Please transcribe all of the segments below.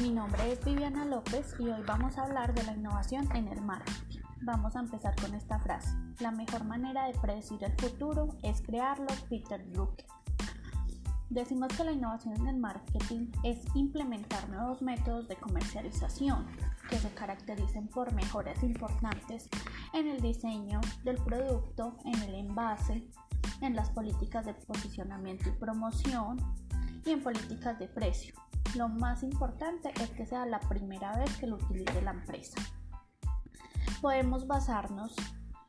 Mi nombre es Viviana López y hoy vamos a hablar de la innovación en el marketing. Vamos a empezar con esta frase. La mejor manera de predecir el futuro es crearlo, Peter Drucker. Decimos que la innovación en el marketing es implementar nuevos métodos de comercialización que se caractericen por mejoras importantes en el diseño del producto, en el envase, en las políticas de posicionamiento y promoción y en políticas de precio lo más importante es que sea la primera vez que lo utilice la empresa. Podemos basarnos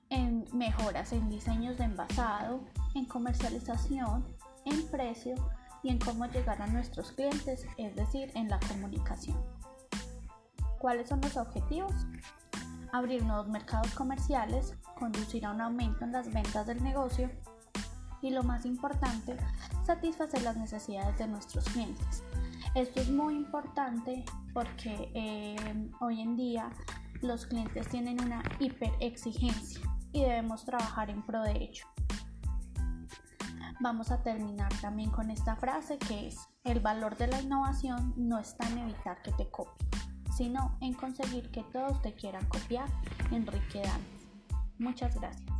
en mejoras en diseños de envasado, en comercialización, en precio y en cómo llegar a nuestros clientes, es decir, en la comunicación. ¿Cuáles son los objetivos? Abrir nuevos mercados comerciales, conducir a un aumento en las ventas del negocio y lo más importante, satisfacer las necesidades de nuestros clientes. Esto es muy importante porque eh, hoy en día los clientes tienen una hiper exigencia y debemos trabajar en pro de ello. Vamos a terminar también con esta frase que es, el valor de la innovación no está en evitar que te copien, sino en conseguir que todos te quieran copiar, Enrique Danes. Muchas gracias.